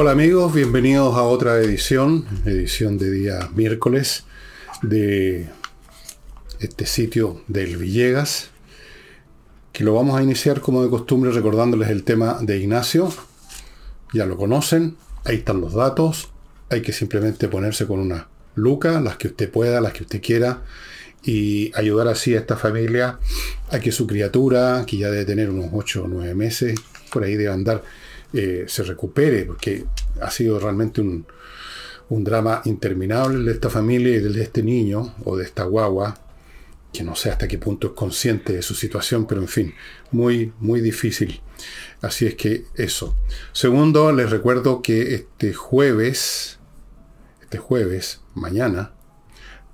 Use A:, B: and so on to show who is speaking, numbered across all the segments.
A: Hola amigos, bienvenidos a otra edición, edición de día miércoles de este sitio del Villegas, que lo vamos a iniciar como de costumbre recordándoles el tema de Ignacio. Ya lo conocen, ahí están los datos, hay que simplemente ponerse con una luca, las que usted pueda, las que usted quiera, y ayudar así a esta familia a que su criatura, que ya debe tener unos 8 o 9 meses, por ahí debe andar, eh, se recupere, porque ha sido realmente un, un drama interminable de esta familia y de este niño o de esta guagua, que no sé hasta qué punto es consciente de su situación, pero en fin, muy, muy difícil. Así es que eso. Segundo, les recuerdo que este jueves, este jueves, mañana,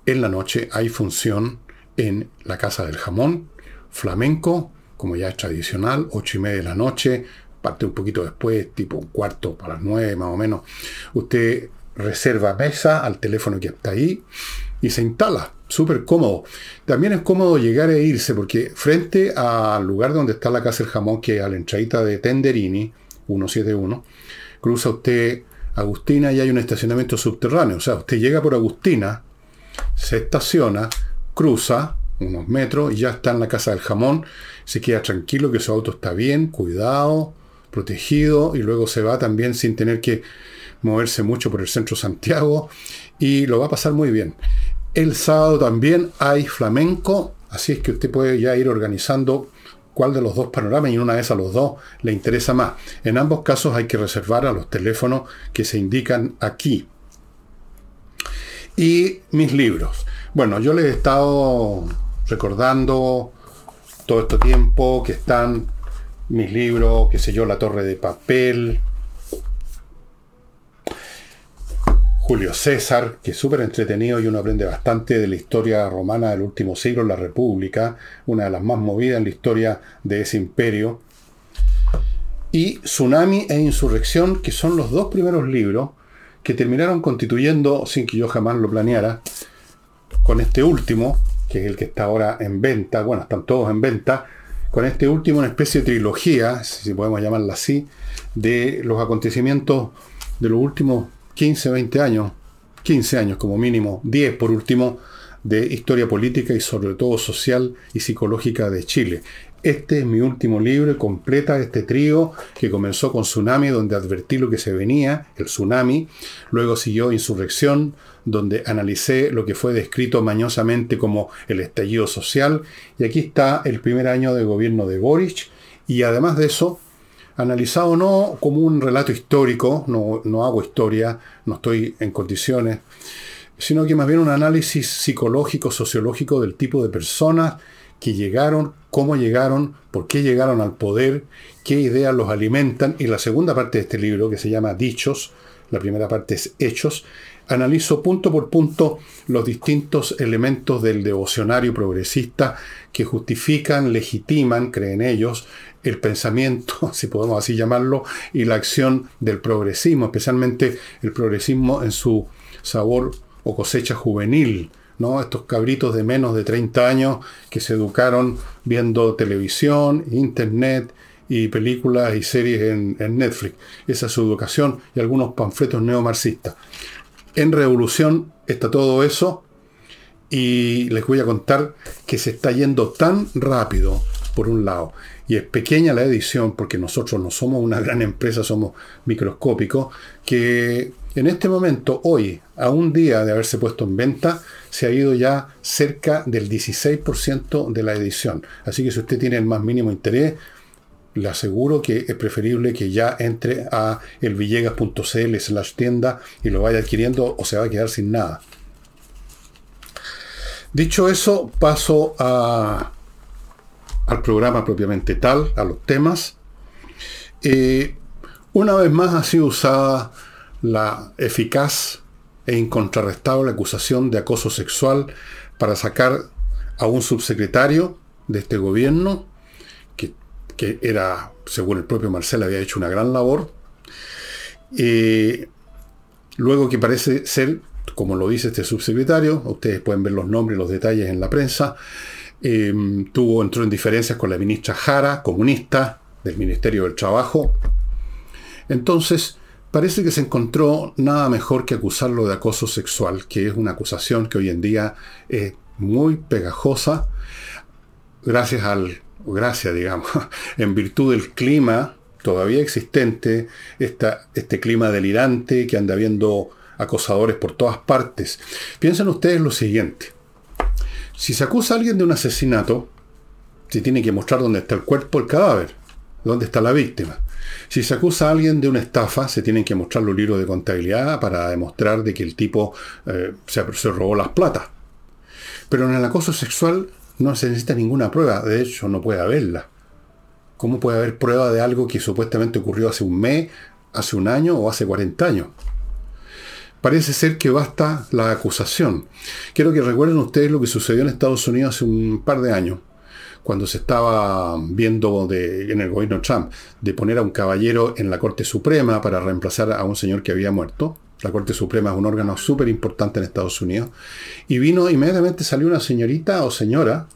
A: en la noche hay función en la Casa del Jamón, flamenco, como ya es tradicional, ocho y media de la noche, parte un poquito después, tipo un cuarto para las nueve más o menos. Usted reserva mesa al teléfono que está ahí y se instala. Súper cómodo. También es cómodo llegar e irse porque frente al lugar donde está la Casa del Jamón, que es a la entradita de Tenderini, 171, cruza usted Agustina y hay un estacionamiento subterráneo. O sea, usted llega por Agustina, se estaciona, cruza unos metros y ya está en la casa del jamón, se queda tranquilo que su auto está bien, cuidado, protegido y luego se va también sin tener que moverse mucho por el centro Santiago y lo va a pasar muy bien. El sábado también hay flamenco, así es que usted puede ya ir organizando cuál de los dos panoramas y una vez a los dos le interesa más. En ambos casos hay que reservar a los teléfonos que se indican aquí y mis libros. Bueno, yo les he estado recordando todo este tiempo que están mis libros, qué sé yo, La Torre de Papel, Julio César, que es súper entretenido y uno aprende bastante de la historia romana del último siglo, la República, una de las más movidas en la historia de ese imperio. Y Tsunami e Insurrección, que son los dos primeros libros que terminaron constituyendo, sin que yo jamás lo planeara, con este último, que es el que está ahora en venta, bueno, están todos en venta, con este último una especie de trilogía, si podemos llamarla así, de los acontecimientos de los últimos 15, 20 años, 15 años como mínimo, 10 por último, de historia política y sobre todo social y psicológica de Chile. Este es mi último libro completa este trío que comenzó con Tsunami, donde advertí lo que se venía, el tsunami. Luego siguió Insurrección, donde analicé lo que fue descrito mañosamente como el estallido social. Y aquí está el primer año de gobierno de Boric. Y además de eso, analizado no como un relato histórico, no, no hago historia, no estoy en condiciones, sino que más bien un análisis psicológico, sociológico del tipo de personas que llegaron, cómo llegaron, por qué llegaron al poder, qué ideas los alimentan. Y la segunda parte de este libro, que se llama Dichos, la primera parte es Hechos, analizo punto por punto los distintos elementos del devocionario progresista que justifican, legitiman, creen ellos, el pensamiento, si podemos así llamarlo, y la acción del progresismo, especialmente el progresismo en su sabor o cosecha juvenil, ¿no? Estos cabritos de menos de 30 años que se educaron viendo televisión, internet y películas y series en, Netflix. Esa es su educación y algunos panfletos neomarxistas. En Revolución está todo eso y les voy a contar que se está yendo tan rápido, por un lado, y es pequeña la edición, porque nosotros no somos una gran empresa, somos microscópicos, que en este momento, hoy, a un día de haberse puesto en venta, se ha ido ya cerca del 16% de la edición. Así que si usted tiene el más mínimo interés, le aseguro que es preferible que ya entre a elvillegas.cl slash tienda y lo vaya adquiriendo o se va a quedar sin nada. Dicho eso, paso a, al programa propiamente tal, a los temas. Eh, una vez más ha sido usada la eficaz e incontrarrestable acusación de acoso sexual para sacar a un subsecretario de este gobierno, que, era, según el propio Marcel, había hecho una gran labor. luego que parece ser, como lo dice este subsecretario, ustedes pueden ver los nombres y los detalles en la prensa, em, tuvo, entró en diferencias con la ministra Jara, comunista, del Ministerio del Trabajo. Entonces, parece que se encontró nada mejor que acusarlo de acoso sexual, que es una acusación que hoy en día es muy pegajosa, gracias al, gracias digamos, en virtud del clima todavía existente, este clima delirante que anda viendo acosadores por todas partes. Piensen ustedes lo siguiente. Si se acusa a alguien de un asesinato, se tiene que mostrar dónde está el cuerpo, el cadáver, dónde está la víctima. Si se acusa a alguien de una estafa, se tienen que mostrar los libros de contabilidad para demostrar de que el tipo eh, se, se robó las platas. Pero en el acoso sexual no se necesita ninguna prueba, de hecho no puede haberla. ¿Cómo puede haber prueba de algo que supuestamente ocurrió hace un mes, hace un año o hace 40 años? Parece ser que basta la acusación. Quiero que recuerden ustedes lo que sucedió en Estados Unidos hace un par de años, cuando se estaba viendo en el gobierno Trump de poner a un caballero en la Corte Suprema para reemplazar a un señor que había muerto. La Corte Suprema es un órgano súper importante en Estados Unidos. Y vino, inmediatamente salió una señorita o señora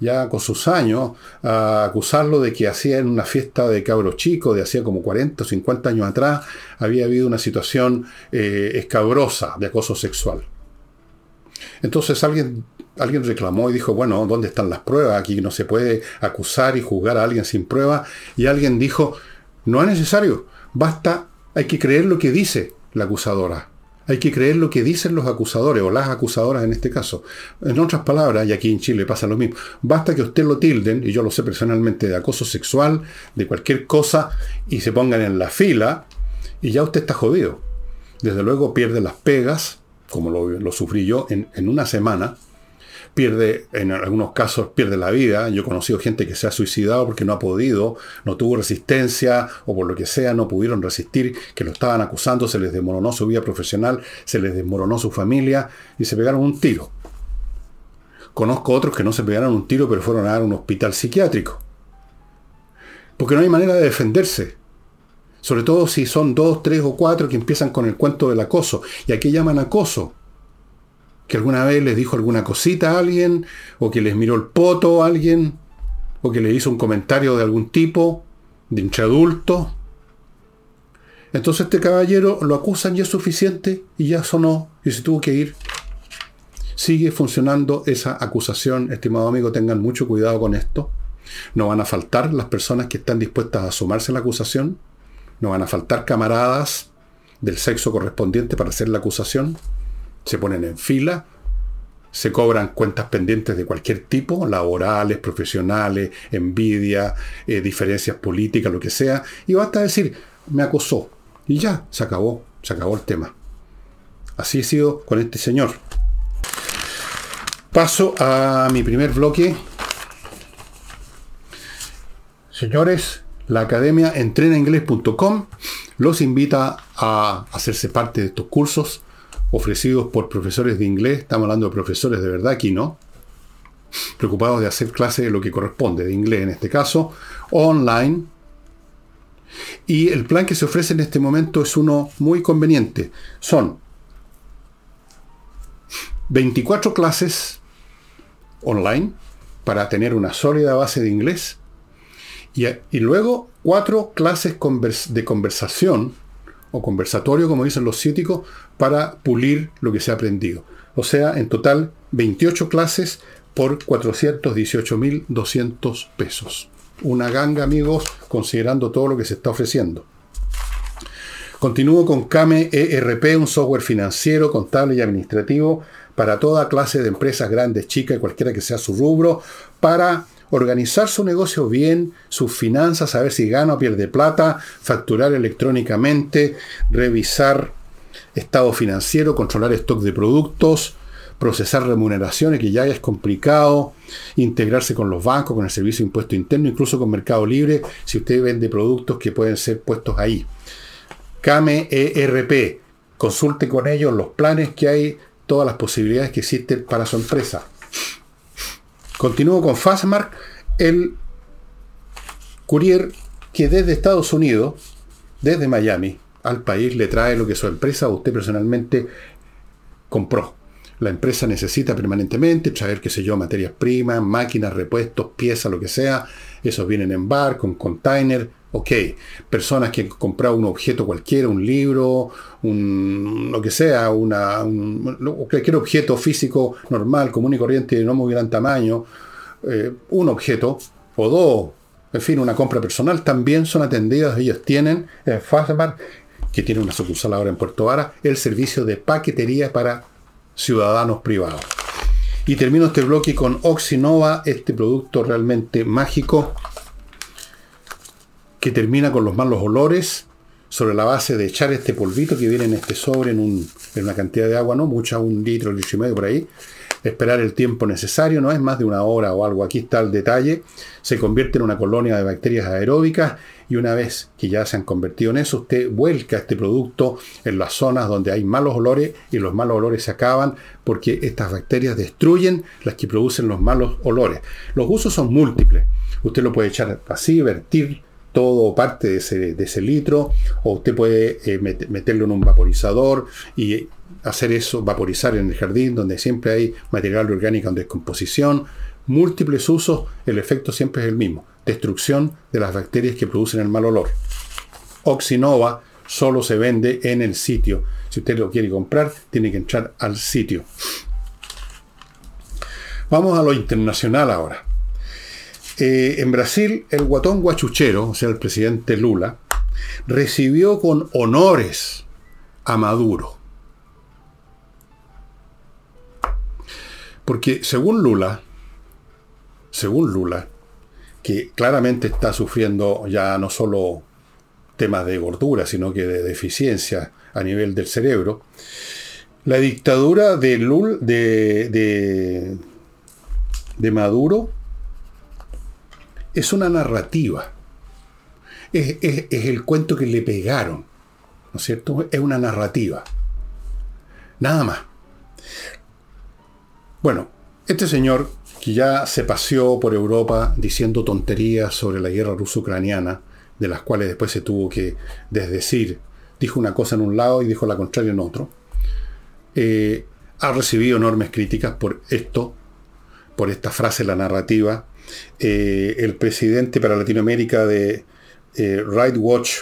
A: ya con sus años, a acusarlo de que hacía en una fiesta de cabros chicos, de hacía como 40 o 50 años atrás, había habido una situación eh, escabrosa de acoso sexual. Entonces alguien, alguien reclamó y dijo, bueno, ¿dónde están las pruebas? Aquí no se puede acusar y juzgar a alguien sin pruebas. Y alguien dijo, no es necesario, basta, hay que creer lo que dice la acusadora. Hay que creer lo que dicen los acusadores o las acusadoras en este caso. En otras palabras, y aquí en Chile pasa lo mismo, basta que usted lo tilden, y yo lo sé personalmente, de acoso sexual, de cualquier cosa, y se pongan en la fila, y ya usted está jodido. Desde luego pierde las pegas, como lo, sufrí yo, en, en una semana, pierde, en algunos casos, pierde la vida. Yo he conocido gente que se ha suicidado porque no ha podido, no tuvo resistencia o por lo que sea, no pudieron resistir, que lo estaban acusando, se les desmoronó su vida profesional, se les desmoronó su familia y se pegaron un tiro. Conozco otros que no se pegaron un tiro, pero fueron a dar un hospital psiquiátrico. Porque no hay manera de defenderse. Sobre todo si son dos, tres o cuatro que empiezan con el cuento del acoso. ¿Y aquí llaman acoso? Que alguna vez les dijo alguna cosita a alguien, o que les miró el poto a alguien, o que le hizo un comentario de algún tipo, de entre adulto. Entonces este caballero lo acusan y es suficiente y ya sonó y se tuvo que ir. Sigue funcionando esa acusación, estimado amigo, tengan mucho cuidado con esto. No van a faltar las personas que están dispuestas a sumarse a la acusación. No van a faltar camaradas del sexo correspondiente para hacer la acusación se ponen en fila, se cobran cuentas pendientes de cualquier tipo, laborales, profesionales, envidia, eh, diferencias políticas, lo que sea, y basta decir, me acosó. Y ya, se acabó, se acabó el tema. Así he sido con este señor. Paso a mi primer bloque. Señores, la academia entrenainglés.com los invita a hacerse parte de estos cursos ofrecidos por profesores de inglés, estamos hablando de profesores de verdad aquí, ¿no? Preocupados de hacer clase de lo que corresponde, de inglés en este caso, online. Y el plan que se ofrece en este momento es uno muy conveniente. Son 24 clases online para tener una sólida base de inglés y, luego cuatro clases de conversación o conversatorio, como dicen los científicos, para pulir lo que se ha aprendido. O sea, en total 28 clases por 418.200 pesos. Una ganga, amigos, considerando todo lo que se está ofreciendo. Continúo con Kame ERP, un software financiero, contable y administrativo para toda clase de empresas grandes, chicas, cualquiera que sea su rubro, para organizar su negocio bien, sus finanzas, saber si gana o pierde plata, facturar electrónicamente, revisar estado financiero, controlar stock de productos, procesar remuneraciones, que ya es complicado, integrarse con los bancos, con el servicio de impuesto interno, incluso con Mercado Libre, si usted vende productos que pueden ser puestos ahí. Kame ERP, consulte con ellos los planes que hay, todas las posibilidades que existen para su empresa. Continúo con Fastmark, el courier que desde Estados Unidos, desde Miami, al país le trae lo que su empresa o usted personalmente compró. La empresa necesita permanentemente traer, qué sé yo, materias primas, máquinas, repuestos, piezas, lo que sea. Esos vienen en barco, en container, Ok, personas que han comprado un objeto cualquiera, un libro, un, lo que sea, una, cualquier objeto físico normal, común y corriente de no muy gran tamaño, eh, un objeto o dos, en fin, una compra personal, también son atendidas. Ellos tienen en que tiene una sucursal ahora en Puerto Vara, el servicio de paquetería para ciudadanos privados. Y termino este bloque con Oxinova, este producto realmente mágico que termina con los malos olores sobre la base de echar este polvito que viene en este sobre en, una cantidad de agua, no mucha, un litro, litro y medio por ahí, esperar el tiempo necesario, no es más de una hora o algo, aquí está el detalle, se convierte en una colonia de bacterias aeróbicas y una vez que ya se han convertido en eso, usted vuelca este producto en las zonas donde hay malos olores y los malos olores se acaban porque estas bacterias destruyen las que producen los malos olores. Los usos son múltiples. Usted lo puede echar así, vertir todo parte de ese, litro, o usted puede eh, meterlo en un vaporizador y hacer eso, vaporizar en el jardín, donde siempre hay material orgánico en descomposición, múltiples usos, el efecto siempre es el mismo, destrucción de las bacterias que producen el mal olor. Oxinova solo se vende en el sitio. Si usted lo quiere comprar, tiene que entrar al sitio. Vamos a lo internacional ahora. Eh, en Brasil, el guatón guachuchero, o sea, el presidente Lula, recibió con honores a Maduro. Porque según Lula, según Lula, que claramente está sufriendo ya no solo temas de gordura, sino que de deficiencia a nivel del cerebro, la dictadura de, Lula, de, de Maduro es una narrativa. Es, el cuento que le pegaron. ¿No es cierto? Es una narrativa. Nada más. Bueno, este señor que ya se paseó por Europa diciendo tonterías sobre la guerra ruso-ucraniana, de las cuales después se tuvo que desdecir, dijo una cosa en un lado y dijo la contraria en otro, eh, ha recibido enormes críticas por esto, por esta frase, la narrativa, eh, el presidente para Latinoamérica de eh, Right Watch,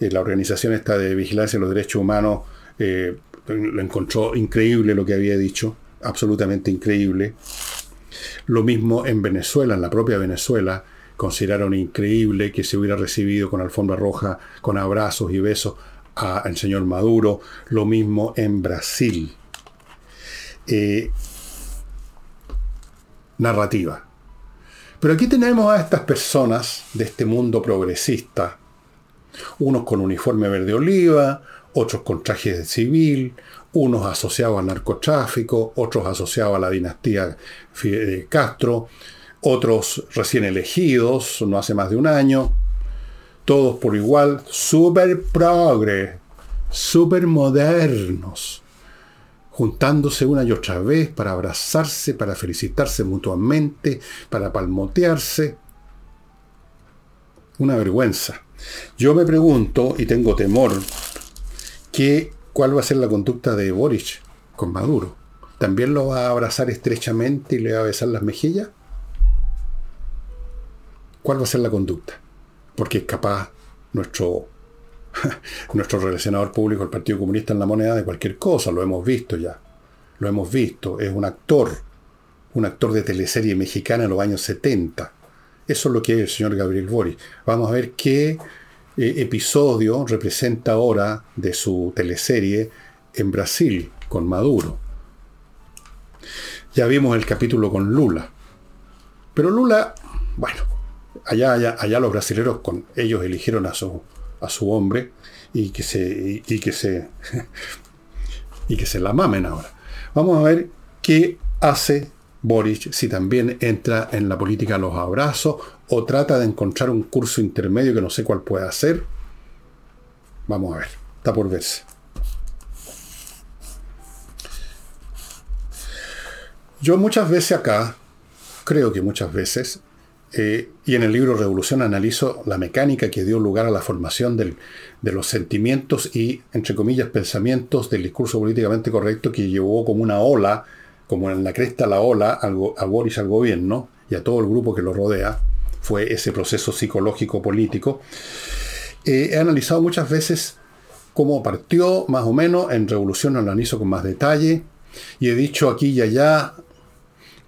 A: eh, la organización esta de vigilancia de los derechos humanos, lo encontró increíble lo que había dicho, absolutamente increíble. Lo mismo en Venezuela, en la propia Venezuela, consideraron increíble que se hubiera recibido con alfombra roja, con abrazos y besos al señor Maduro. Lo mismo en Brasil. narrativa. Pero aquí tenemos a estas personas de este mundo progresista, unos con uniforme verde oliva, otros con trajes de civil, unos asociados al narcotráfico, otros asociados a la dinastía de Castro, otros recién elegidos, no hace más de un año, todos por igual, super progre, super modernos, juntándose una y otra vez para abrazarse, para felicitarse mutuamente, para palmotearse. Una vergüenza. Yo me pregunto, y tengo temor, que, cuál va a ser la conducta de Boric con Maduro. ¿También lo va a abrazar estrechamente y le va a besar las mejillas? ¿Cuál va a ser la conducta? Porque es capaz nuestro nuestro relacionador público, el Partido Comunista, en la moneda de cualquier cosa, lo hemos visto ya. Lo hemos visto, es un actor, un actor de teleserie mexicana en los años 70. Eso es lo que es el señor Gabriel Boric. Vamos a ver qué eh, episodio representa ahora de su teleserie en Brasil, con Maduro. Ya vimos el capítulo con Lula. Pero Lula, bueno, allá, allá, allá los brasileños con ellos eligieron a su a su hombre y que se, y, que se, y que se la mamen ahora. Vamos a ver qué hace Boric si también entra en la política a los abrazos o trata de encontrar un curso intermedio que no sé cuál puede hacer. Vamos a ver, está por verse. Yo muchas veces acá, creo que muchas veces, eh, y en el libro Revolución analizo la mecánica que dio lugar a la formación de los sentimientos y, entre comillas, pensamientos del discurso políticamente correcto que llevó como una ola, como en la cresta la ola, a Boris al gobierno y a todo el grupo que lo rodea, fue ese proceso psicológico político. Eh, he analizado muchas veces cómo partió más o menos, en Revolución analizo con más detalle, y he dicho aquí y allá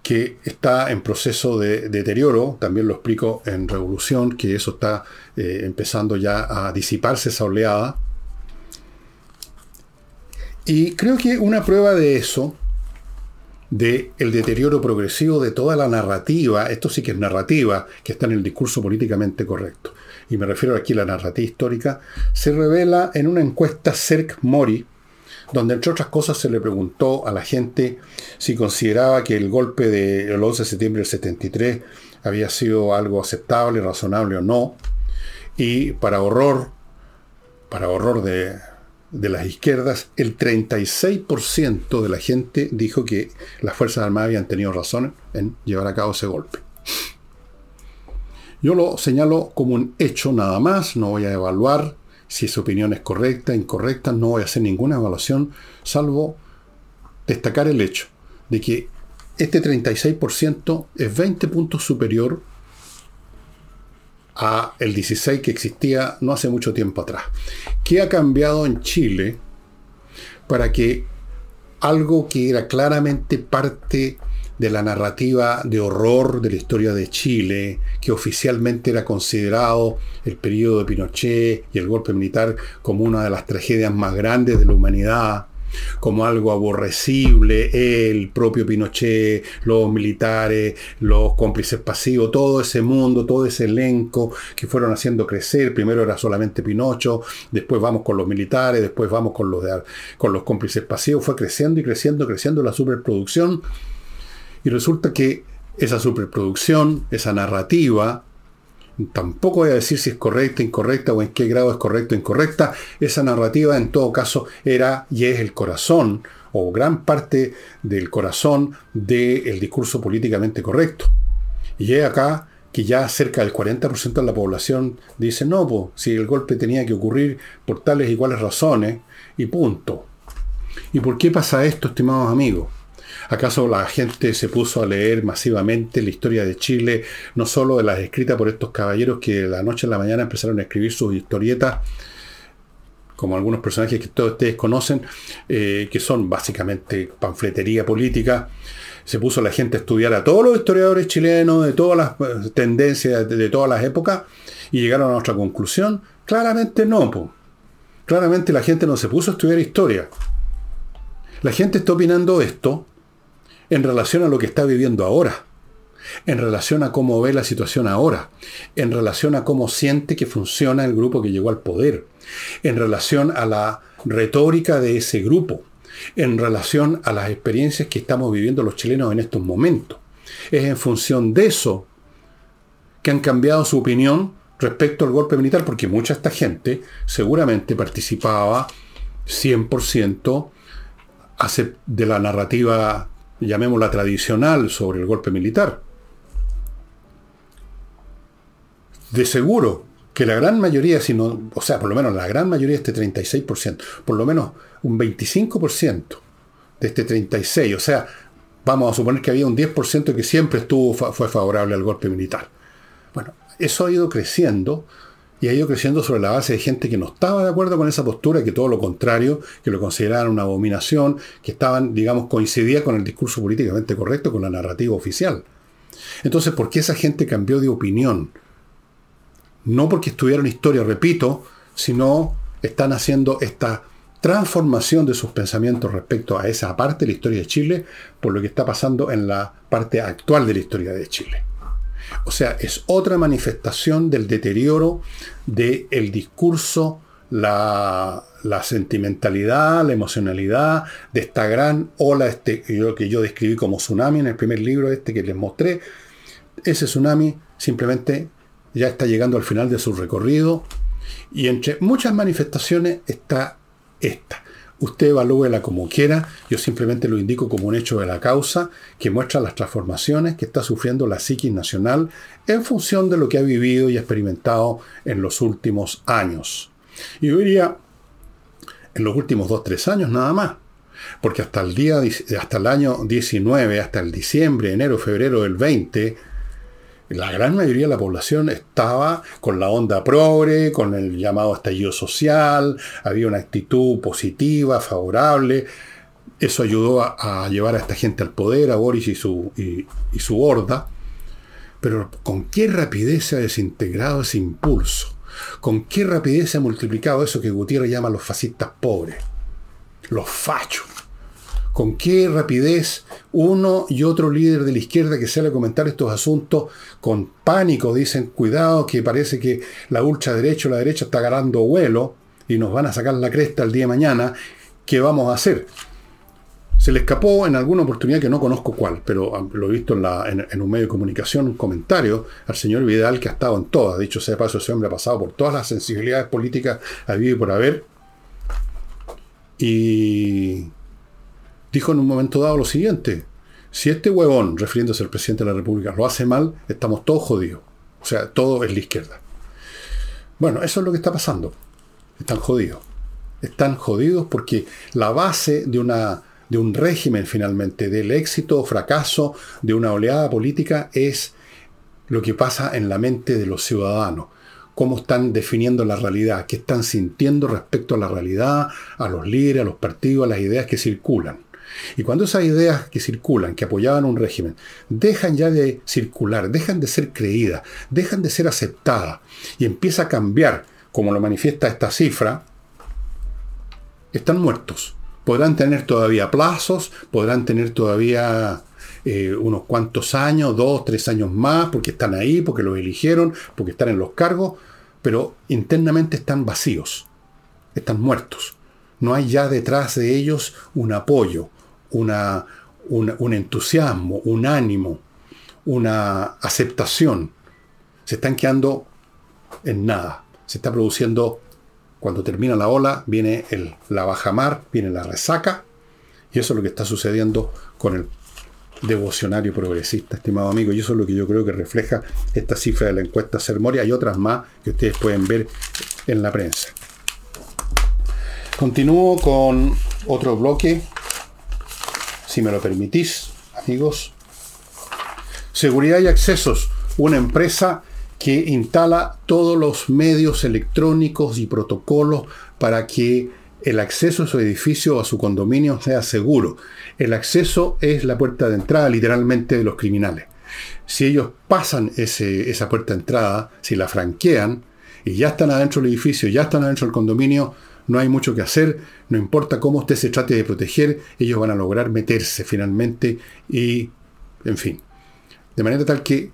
A: que está en proceso de deterioro, también lo explico en Revolución, que eso está eh, empezando ya a disiparse esa oleada. Y creo que una prueba de eso, de el deterioro progresivo de toda la narrativa, esto sí que es narrativa, que está en el discurso políticamente correcto, y me refiero aquí a la narrativa histórica, se revela en una encuesta CERC Mori, donde entre otras cosas se le preguntó a la gente si consideraba que el golpe del 11 de septiembre del 73 había sido algo aceptable, razonable o no. Y para horror, para horror de, de las izquierdas, el 36% de la gente dijo que las Fuerzas Armadas habían tenido razón en llevar a cabo ese golpe. Yo lo señalo como un hecho nada más, no voy a evaluar si esa opinión es correcta, incorrecta, no voy a hacer ninguna evaluación, salvo destacar el hecho de que este 36% es 20 puntos superior a el 16 que existía no hace mucho tiempo atrás. ¿Qué ha cambiado en Chile para que algo que era claramente parte de la narrativa de horror de la historia de Chile, que oficialmente era considerado el periodo de Pinochet y el golpe militar como una de las tragedias más grandes de la humanidad, como algo aborrecible, el propio Pinochet, los militares, los cómplices pasivos, todo ese mundo, todo ese elenco que fueron haciendo crecer. Primero era solamente Pinocho, después vamos con los militares, después vamos con los, con los cómplices pasivos. Fue creciendo y creciendo, creciendo la superproducción y resulta que esa superproducción, esa narrativa, tampoco voy a decir si es correcta, incorrecta o en qué grado es correcta o incorrecta, esa narrativa en todo caso era y es el corazón o gran parte del corazón del discurso políticamente correcto. Y es acá que ya cerca del 40% de la población dice, no, pues, si el golpe tenía que ocurrir por tales y cuales razones, y punto. ¿Y por qué pasa esto, estimados amigos? ¿Acaso la gente se puso a leer masivamente la historia de Chile, no solo de las escritas por estos caballeros que de la noche a la mañana empezaron a escribir sus historietas, como algunos personajes que todos ustedes conocen, eh, que son básicamente panfletería política? Se puso la gente a estudiar a todos los historiadores chilenos, de todas las eh, tendencias, de, todas las épocas, y llegaron a nuestra conclusión. Claramente no, Claramente la gente no se puso a estudiar historia. La gente está opinando esto en relación a lo que está viviendo ahora, en relación a cómo ve la situación ahora, en relación a cómo siente que funciona el grupo que llegó al poder, en relación a la retórica de ese grupo, en relación a las experiencias que estamos viviendo los chilenos en estos momentos. Es en función de eso que han cambiado su opinión respecto al golpe militar, porque mucha esta gente seguramente participaba 100% de la narrativa llamémosla tradicional, sobre el golpe militar. De seguro que la gran mayoría, sino, o sea, por lo menos la gran mayoría de este 36%, por lo menos un 25% de este 36%, o sea, vamos a suponer que había un 10% que siempre estuvo, fue favorable al golpe militar. Bueno, eso ha ido creciendo y ha ido creciendo sobre la base de gente que no estaba de acuerdo con esa postura, que todo lo contrario, que lo consideraban una abominación, que estaban, digamos, coincidía con el discurso políticamente correcto, con la narrativa oficial. Entonces, ¿por qué esa gente cambió de opinión? No porque estudiaron historia, repito, sino están haciendo esta transformación de sus pensamientos respecto a esa parte de la historia de Chile por lo que está pasando en la parte actual de la historia de Chile. O sea, es otra manifestación del deterioro del discurso, la, sentimentalidad, la emocionalidad de esta gran ola este, que yo describí como tsunami en el primer libro este que les mostré. Ese tsunami simplemente ya está llegando al final de su recorrido y entre muchas manifestaciones está esta. Usted evalúela como quiera, yo simplemente lo indico como un hecho de la causa que muestra las transformaciones que está sufriendo la psiquis nacional en función de lo que ha vivido y experimentado en los últimos años. Y yo diría, en los últimos dos, tres años nada más. Porque hasta el, día, hasta el año 19, hasta el diciembre, enero, febrero del 20, la gran mayoría de la población estaba con la onda progre, con el llamado estallido social, había una actitud positiva, favorable. Eso ayudó a, llevar a esta gente al poder, a Boris y su, y, y su horda. Pero con qué rapidez se ha desintegrado ese impulso. Con qué rapidez se ha multiplicado eso que Gutiérrez llama los fascistas pobres. Los fachos con qué rapidez uno y otro líder de la izquierda que sale a comentar estos asuntos con pánico dicen, cuidado que parece que la derecha o la derecha está ganando vuelo y nos van a sacar la cresta el día de mañana, ¿qué vamos a hacer? Se le escapó en alguna oportunidad que no conozco cuál, pero lo he visto en, un medio de comunicación, un comentario al señor Vidal que ha estado en todas. Dicho sea paso, ese hombre ha pasado por todas las sensibilidades políticas habido y por haber. Y dijo en un momento dado lo siguiente, si este huevón, refiriéndose al presidente de la República, lo hace mal, estamos todos jodidos. O sea, todo es la izquierda. Bueno, eso es lo que está pasando. Están jodidos. Están jodidos porque la base de, una, de un régimen finalmente, del éxito o fracaso de una oleada política es lo que pasa en la mente de los ciudadanos cómo están definiendo la realidad, qué están sintiendo respecto a la realidad, a los líderes, a los partidos, a las ideas que circulan. Y cuando esas ideas que circulan, que apoyaban un régimen, dejan ya de circular, dejan de ser creídas, dejan de ser aceptadas y empieza a cambiar, como lo manifiesta esta cifra, están muertos. Podrán tener todavía plazos, podrán tener todavía eh, unos cuantos años, dos, tres años más, porque están ahí, porque los eligieron, porque están en los cargos, pero internamente están vacíos, están muertos. No hay ya detrás de ellos un apoyo, una, un entusiasmo, un ánimo, una aceptación. Se están quedando en nada. Se está produciendo, cuando termina la ola, viene el, la bajamar, viene la resaca, y eso es lo que está sucediendo con el devocionario progresista, estimado amigo, y eso es lo que yo creo que refleja esta cifra de la encuesta Sermoria. Hay otras más que ustedes pueden ver en la prensa. Continúo con otro bloque si me lo permitís, amigos. Seguridad y accesos, una empresa que instala todos los medios electrónicos y protocolos para que el acceso a su edificio o a su condominio sea seguro. El acceso es la puerta de entrada literalmente de los criminales. Si ellos pasan esa puerta de entrada, si la franquean y ya están adentro del edificio, ya están adentro del condominio, no hay mucho que hacer, no importa cómo usted se trate de proteger, ellos van a lograr meterse finalmente y, en fin. De manera tal que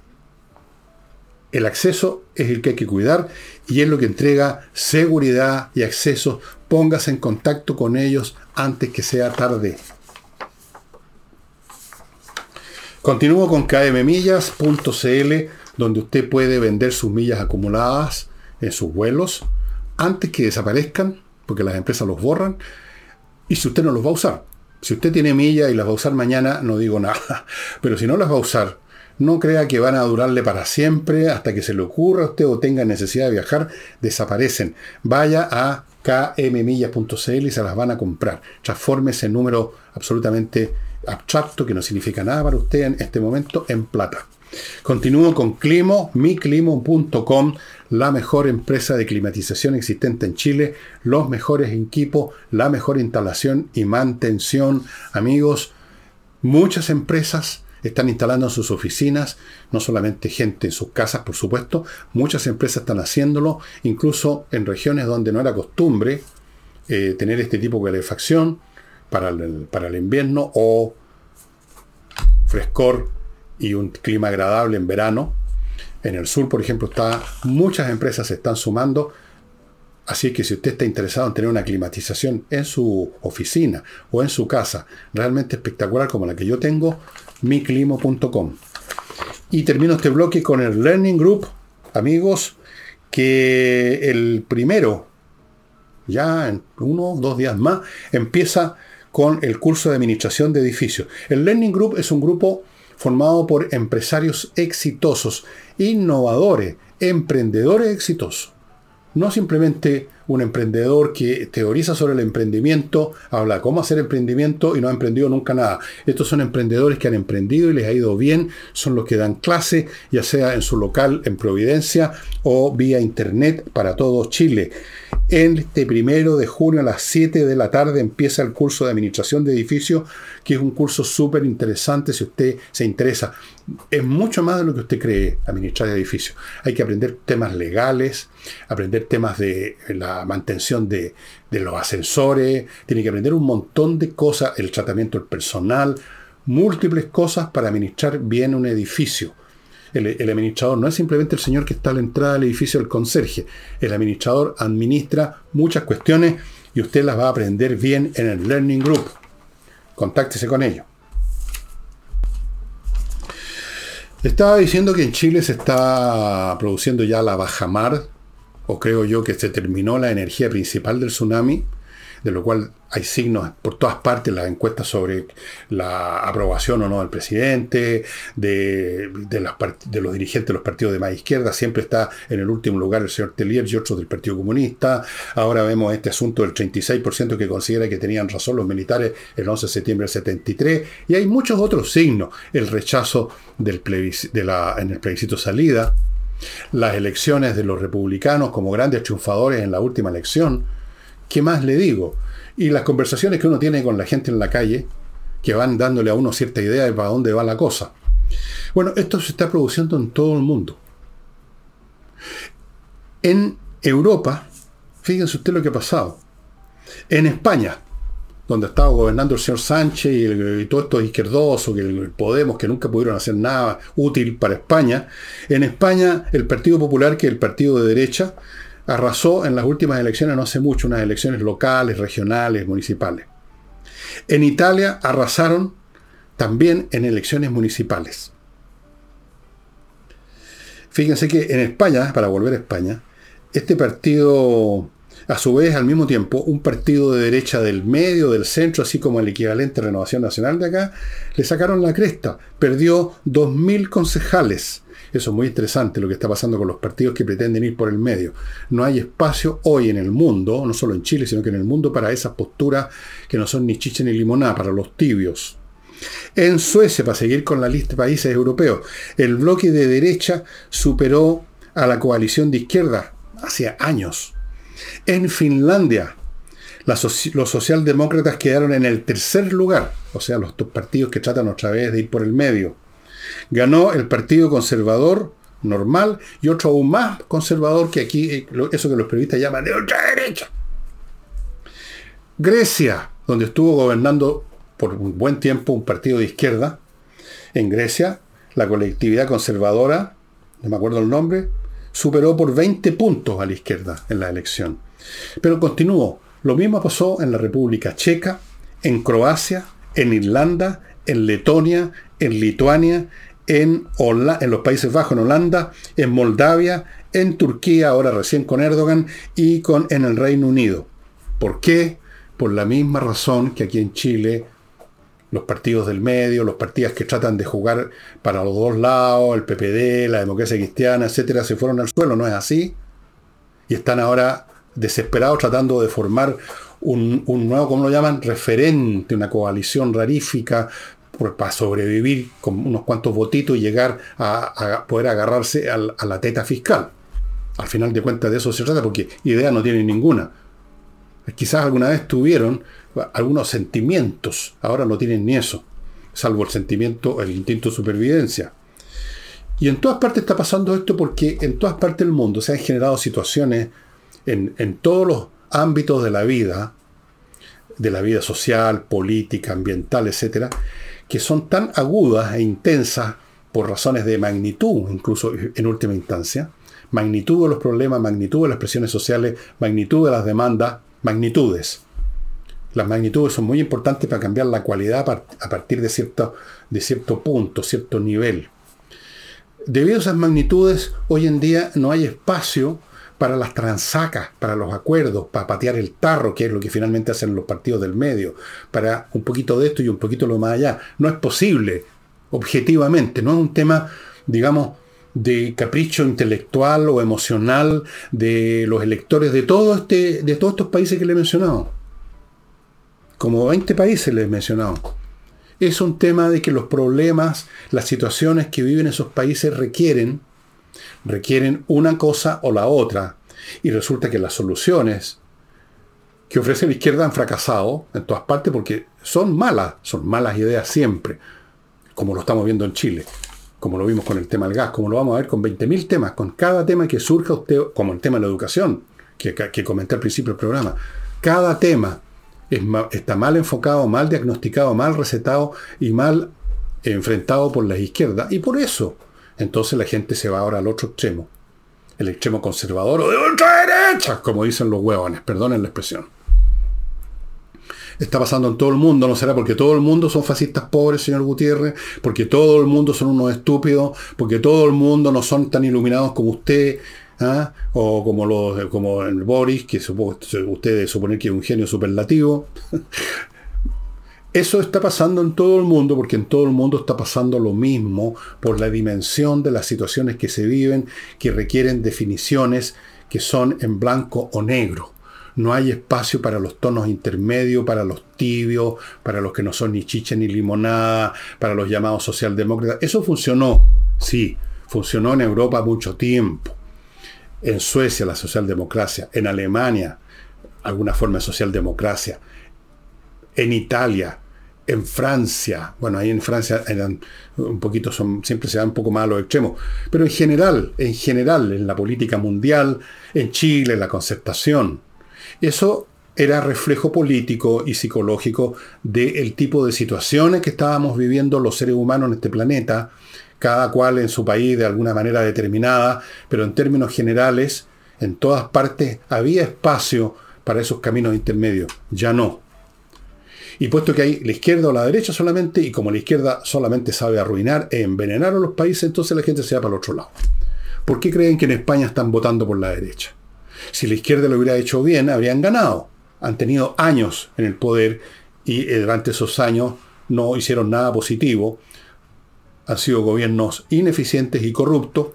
A: el acceso es el que hay que cuidar y es lo que entrega seguridad y acceso. Póngase en contacto con ellos antes que sea tarde. Continúo con kmmillas.cl, donde usted puede vender sus millas acumuladas en sus vuelos antes que desaparezcan porque las empresas los borran, y si usted no los va a usar. Si usted tiene millas y las va a usar mañana, no digo nada. Pero si no las va a usar, no crea que van a durarle para siempre hasta que se le ocurra a usted o tenga necesidad de viajar, desaparecen. Vaya a kmmillas.cl y se las van a comprar. Transforme ese número absolutamente abstracto que no significa nada para usted en este momento en plata. Continúo con Climo, miclimo.com, la mejor empresa de climatización existente en Chile, los mejores equipos, la mejor instalación y mantención. Amigos, muchas empresas están instalando en sus oficinas, no solamente gente en sus casas, por supuesto, muchas empresas están haciéndolo, incluso en regiones donde no era costumbre eh, tener este tipo de calefacción para el, para el invierno o frescor y un clima agradable en verano. En el sur, por ejemplo, está, muchas empresas se están sumando. Así que si usted está interesado en tener una climatización en su oficina o en su casa realmente espectacular como la que yo tengo, miclimo.com. Y termino este bloque con el Learning Group, amigos, que el primero, ya en uno o dos días más, empieza con el curso de administración de edificios. El Learning Group es un grupo formado por empresarios exitosos, innovadores, emprendedores exitosos. no simplemente un emprendedor que teoriza sobre el emprendimiento, habla cómo hacer emprendimiento y no ha emprendido nunca nada. Estos son emprendedores que han emprendido y les ha ido bien, son los que dan clase, ya sea en su local en Providencia o vía internet para todo Chile. Este primero de junio a las 7 de la tarde empieza el curso de administración de edificios, que es un curso súper interesante si usted se interesa. Es mucho más de lo que usted cree administrar edificios. Hay que aprender temas legales, aprender temas de la mantención de, los ascensores, tiene que aprender un montón de cosas, el tratamiento del personal, múltiples cosas para administrar bien un edificio. El, administrador no es simplemente el señor que está a la entrada del edificio del conserje. El administrador administra muchas cuestiones y usted las va a aprender bien en el Learning Group. Contáctese con ellos. Estaba diciendo que en Chile se está produciendo ya la bajamar, o creo yo que se terminó la energía principal del tsunami, de lo cual hay signos por todas partes, las encuestas sobre la aprobación o no del presidente, de, de, los dirigentes de los partidos de más izquierda, siempre está en el último lugar el señor Tellier y otros del Partido Comunista. Ahora vemos este asunto del 36% que considera que tenían razón los militares el 11 de septiembre del 73, y hay muchos otros signos, el rechazo del de en el plebiscito salida, las elecciones de los republicanos como grandes triunfadores en la última elección, ¿Qué más le digo? Y las conversaciones que uno tiene con la gente en la calle, que van dándole a uno cierta idea de para dónde va la cosa. Bueno, esto se está produciendo en todo el mundo. En Europa, fíjense usted lo que ha pasado. En España, donde estaba gobernando el señor Sánchez y, el, todo esto izquierdoso, que el Podemos, que nunca pudieron hacer nada útil para España. En España, el Partido Popular, que es el partido de derecha, arrasó en las últimas elecciones, no hace mucho, unas elecciones locales, regionales, municipales. En Italia arrasaron también en elecciones municipales. Fíjense que en España, para volver a España, este partido, a su vez, al mismo tiempo, un partido de derecha del medio, del centro, así como el equivalente Renovación Nacional de acá, le sacaron la cresta. Perdió 2.000 concejales eso es muy interesante lo que está pasando con los partidos que pretenden ir por el medio. No hay espacio hoy en el mundo, no solo en Chile, sino que en el mundo para esas posturas que no son ni chicha ni limonada, para los tibios. En Suecia, para seguir con la lista de países europeos, el bloque de derecha superó a la coalición de izquierda hace años. En Finlandia, los socialdemócratas quedaron en el tercer lugar, o sea, los dos partidos que tratan otra vez de ir por el medio. Ganó el Partido Conservador normal y otro aún más conservador que aquí, eh, eso que los periodistas llaman de ultraderecha. Grecia, donde estuvo gobernando por un buen tiempo un partido de izquierda, en Grecia, la colectividad conservadora, no me acuerdo el nombre, superó por 20 puntos a la izquierda en la elección. Pero continuó. Lo mismo pasó en la República Checa, en Croacia, en Irlanda, en Letonia, en Lituania, en, en los Países Bajos, en Holanda, en Moldavia, en Turquía, ahora recién con Erdogan, y con, en el Reino Unido. ¿Por qué? Por la misma razón que aquí en Chile los partidos del medio, los partidos que tratan de jugar para los dos lados, el PPD, la democracia cristiana, etcétera, se fueron al suelo, ¿no es así? Y están ahora desesperados tratando de formar un, un nuevo, ¿cómo lo llaman? Referente, una coalición rarífica para sobrevivir con unos cuantos votitos y llegar a, poder agarrarse a, la teta fiscal. Al final de cuentas de eso se trata porque idea no tienen ninguna. Quizás alguna vez tuvieron algunos sentimientos, ahora no tienen ni eso, salvo el sentimiento, el instinto de supervivencia. Y en todas partes está pasando esto porque en todas partes del mundo se han generado situaciones en, en todos los ámbitos de la vida, de la vida social, política, ambiental, etcétera, que son tan agudas e intensas por razones de magnitud, incluso en última instancia, magnitud de los problemas, magnitud de las presiones sociales, magnitud de las demandas, magnitudes. Las magnitudes son muy importantes para cambiar la cualidad a partir de cierto, de cierto punto, cierto nivel. Debido a esas magnitudes, hoy en día no hay espacio para las transacas, para los acuerdos, para patear el tarro, que es lo que finalmente hacen los partidos del medio, para un poquito de esto y un poquito lo más allá. No es posible, objetivamente, no es un tema, digamos, de capricho intelectual o emocional de los electores de, todo este, de todos estos países que le he mencionado. Como 20 países les he mencionado. Es un tema de que los problemas, las situaciones que viven esos países requieren, requieren una cosa o la otra. Y resulta que las soluciones que ofrece la izquierda han fracasado en todas partes porque son malas, son malas ideas siempre, como lo estamos viendo en Chile como lo vimos con el tema del gas, como lo vamos a ver con 20.000 temas, con cada tema que surja usted, como el tema de la educación, que, comenté al principio del programa. Cada tema está mal enfocado, mal diagnosticado, mal recetado y mal enfrentado por la izquierda. Y por eso, entonces la gente se va ahora al otro extremo. El extremo conservador o de ultraderecha, como dicen los huevones, perdonen la expresión está pasando en todo el mundo, no será porque todo el mundo son fascistas pobres, señor Gutiérrez, porque todo el mundo son unos estúpidos, porque todo el mundo no son tan iluminados como usted, ¿ah? o como, los, como el Boris, que supo, usted suponer que es un genio superlativo. Eso está pasando en todo el mundo porque en todo el mundo está pasando lo mismo por la dimensión de las situaciones que se viven, que requieren definiciones que son en blanco o negro. No hay espacio para los tonos intermedios, para los tibios, para los que no son ni chicha ni limonada, para los llamados socialdemócratas. Eso funcionó, sí, funcionó en Europa mucho tiempo. En Suecia la socialdemocracia, en Alemania alguna forma de socialdemocracia, en Italia, en Francia, bueno, ahí en Francia eran un poquito, son, siempre se dan un poco más a los extremos, pero en general, en general, en la política mundial, en Chile, en la concertación, eso era reflejo político y psicológico del tipo de situaciones que estábamos viviendo los seres humanos en este planeta, cada cual en su país de alguna manera determinada, pero en términos generales, en todas partes había espacio para esos caminos intermedios, ya no. Y puesto que hay la izquierda o la derecha solamente, y como la izquierda solamente sabe arruinar e envenenar a los países, entonces la gente se va para el otro lado. ¿Por qué creen que en España están votando por la derecha? Si la izquierda lo hubiera hecho bien, habrían ganado. Han tenido años en el poder y eh, durante esos años no hicieron nada positivo. Han sido gobiernos ineficientes y corruptos.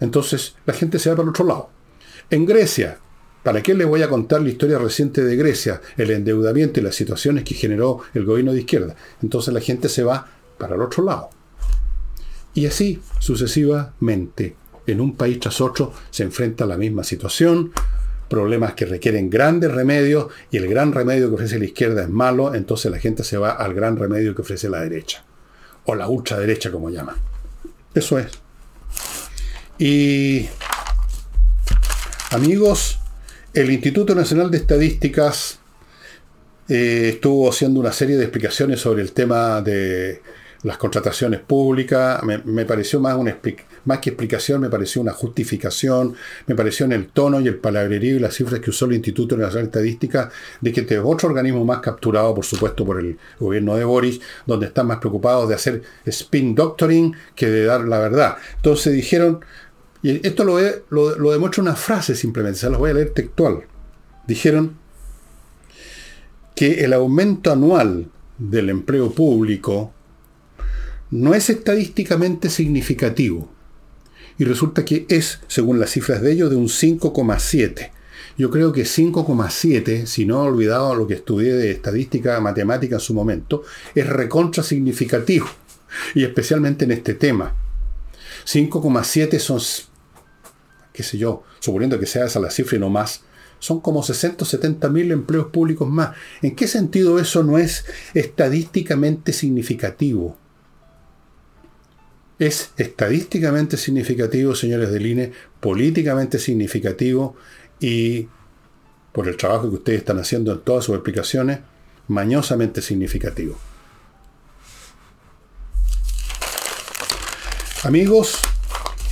A: Entonces la gente se va para el otro lado. En Grecia, ¿para qué les voy a contar la historia reciente de Grecia? El endeudamiento y las situaciones que generó el gobierno de izquierda. Entonces la gente se va para el otro lado. Y así sucesivamente en un país tras otro se enfrenta a la misma situación, problemas que requieren grandes remedios y el gran remedio que ofrece la izquierda es malo, entonces la gente se va al gran remedio que ofrece la derecha, o la ultraderecha como llaman. Eso es. Y amigos, el Instituto Nacional de Estadísticas eh, estuvo haciendo una serie de explicaciones sobre el tema de las contrataciones públicas. Me, pareció más, que explicación, me pareció una justificación, me pareció en el tono y el palabrerío y las cifras que usó el Instituto Nacional de Estadística de que este es otro organismo más capturado, por supuesto, por el gobierno de Boris, donde están más preocupados de hacer spin doctoring que de dar la verdad. Entonces dijeron, y esto lo, lo, demuestra una frase simplemente, se las voy a leer textual. Dijeron que el aumento anual del empleo público no es estadísticamente significativo. Y resulta que es, según las cifras de ellos, de un 5,7. Yo creo que 5,7, si no he olvidado lo que estudié de estadística matemática en su momento, es recontra significativo. Y especialmente en este tema. 5,7 son, qué sé yo, suponiendo que sea esa la cifra y no más, son como 670 mil empleos públicos más. ¿En qué sentido eso no es estadísticamente significativo? es estadísticamente significativo, señores del INE, políticamente significativo y por el trabajo que ustedes están haciendo en todas sus explicaciones, mañosamente significativo. Amigos,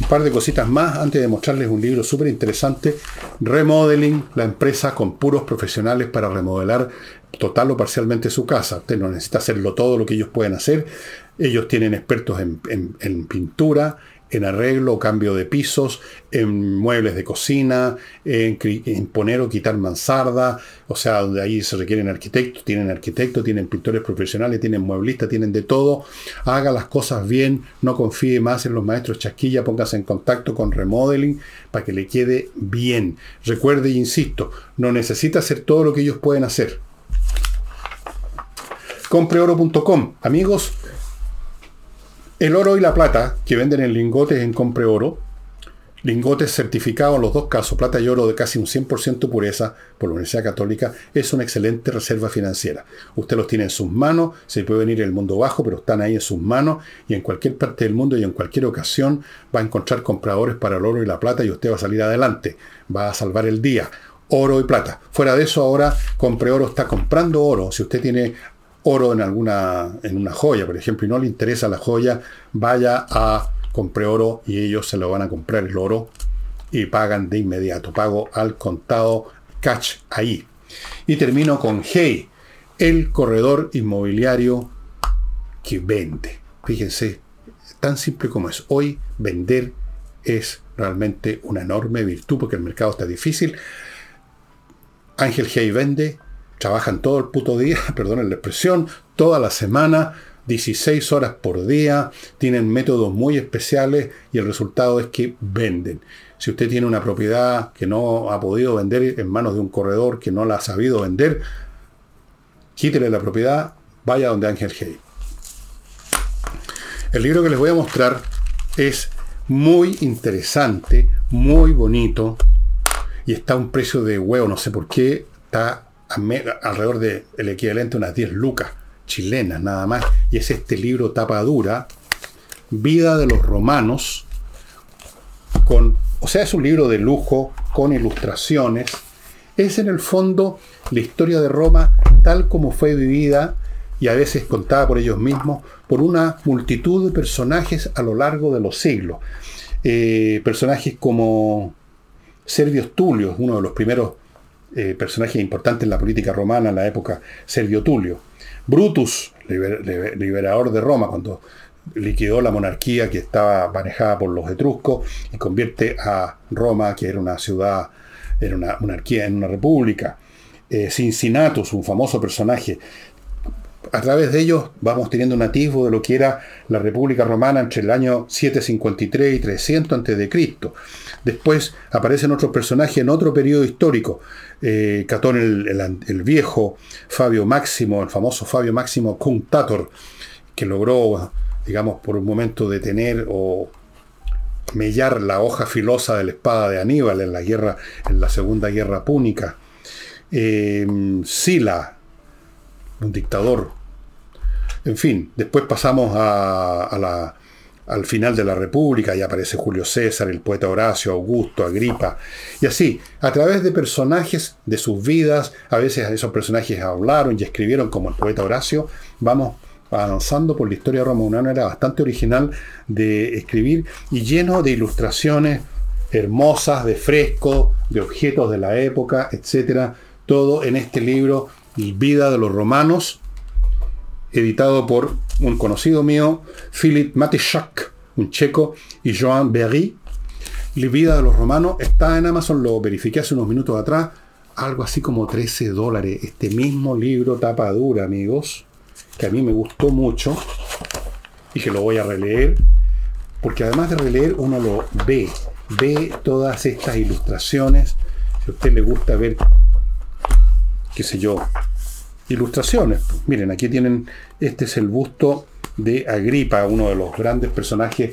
A: un par de cositas más antes de mostrarles un libro súper interesante, Remodeling, la empresa con puros profesionales para remodelar total o parcialmente su casa. Usted no necesita hacerlo todo lo que ellos pueden hacer. Ellos tienen expertos en, pintura, en arreglo o cambio de pisos, en muebles de cocina, en, poner o quitar mansarda, o sea, donde ahí se requieren arquitectos, tienen arquitectos, tienen pintores profesionales, tienen mueblistas, tienen de todo. Haga las cosas bien, no confíe más en los maestros chasquilla, póngase en contacto con Remodeling para que le quede bien. Recuerde, insisto, no necesita hacer todo lo que ellos pueden hacer. Compreoro.com. Amigos, el oro y la plata que venden en lingotes en Compre Oro, lingotes certificados en los dos casos, plata y oro de casi un 100% pureza por la Universidad Católica, es una excelente reserva financiera. Usted los tiene en sus manos, se puede venir el mundo bajo, pero están ahí en sus manos y en cualquier parte del mundo y en cualquier ocasión va a encontrar compradores para el oro y la plata y usted va a salir adelante, va a salvar el día. Oro y plata. Fuera de eso, ahora Compre Oro está comprando oro. Si usted tiene oro en alguna en una joya, por ejemplo, y no le interesa la joya, vaya a compre oro y ellos se lo van a comprar el oro y pagan de inmediato, pago al contado catch ahí. Y termino con Hey, el corredor inmobiliario que vende. Fíjense, tan simple como es. Hoy vender es realmente una enorme virtud porque el mercado está difícil. Ángel Hey vende, trabajan todo el puto día, perdonen la expresión, toda la semana, 16 horas por día, tienen métodos muy especiales y el resultado es que venden. Si usted tiene una propiedad que no ha podido vender en manos de un corredor que no la ha sabido vender, quítele la propiedad, vaya donde Ángel Hey. El libro que les voy a mostrar es muy interesante, muy bonito y está a un precio de huevo, no sé por qué, está alrededor del el equivalente a unas 10 lucas chilenas nada más, y es este libro tapa dura, Vida de los Romanos, con, o sea, es un libro de lujo, con ilustraciones, es en el fondo la historia de Roma tal como fue vivida y a veces contada por ellos mismos, por una multitud de personajes a lo largo de los siglos. Eh, personajes como Servio Tulio, uno de los primeros eh, personaje importante en la política romana en la época, Servio Tulio. Brutus, liberador de Roma, cuando liquidó la monarquía que estaba manejada por los etruscos y convierte a Roma, que era una ciudad, era una monarquía, en una república. Eh, Cincinnatus, un famoso personaje. A través de ellos vamos teniendo un atisbo de lo que era la República Romana entre el año 753 y 300 a.C. Después aparecen otros personajes en otro periodo histórico. Eh, Catón el, Viejo, Fabio Máximo, el famoso Fabio Máximo Cunctator, que logró, digamos, por un momento detener o mellar la hoja filosa de la espada de Aníbal en la guerra, en la segunda guerra púnica. Eh, Sila, un dictador. En fin, después pasamos al final de la República, y aparece Julio César, el poeta Horacio, Augusto, Agripa, y así, a través de personajes de sus vidas, a veces esos personajes hablaron y escribieron como el poeta Horacio, vamos avanzando por la historia romana, era bastante original de escribir y lleno de ilustraciones hermosas, de frescos, de objetos de la época, etcétera, todo en este libro, Vida de los Romanos, editado por un conocido mío, Philip Matichak, un checo, y Joan Berry. La vida de los romanos está en Amazon, lo verifiqué hace unos minutos atrás, algo así como 13 dólares. Este mismo libro tapa dura, amigos, que a mí me gustó mucho y que lo voy a releer, porque además de releer uno lo ve, ve todas estas ilustraciones. Si a usted le gusta ver, qué sé yo, ilustraciones. Miren, aquí tienen, este es el busto de Agripa, uno de los grandes personajes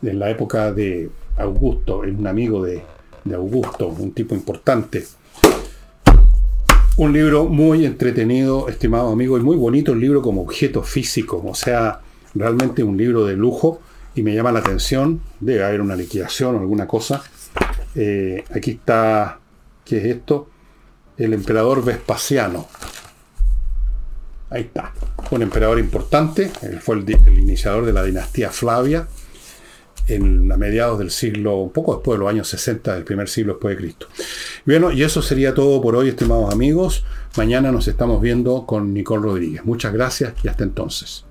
A: de la época de Augusto, un amigo de, de Augusto, un tipo importante. Un libro muy entretenido, estimado amigo, y muy bonito el libro como objeto físico, o sea, realmente un libro de lujo y me llama la atención, debe haber una liquidación o alguna cosa. Eh, aquí está, ¿qué es esto? El emperador Vespasiano. Ahí está. Un emperador importante. Él fue el, iniciador de la dinastía Flavia en, a mediados del siglo, un poco después de los años 60 del primer siglo después de Cristo. Bueno, y eso sería todo por hoy, estimados amigos. Mañana nos estamos viendo con Nicole Rodríguez. Muchas gracias y hasta entonces.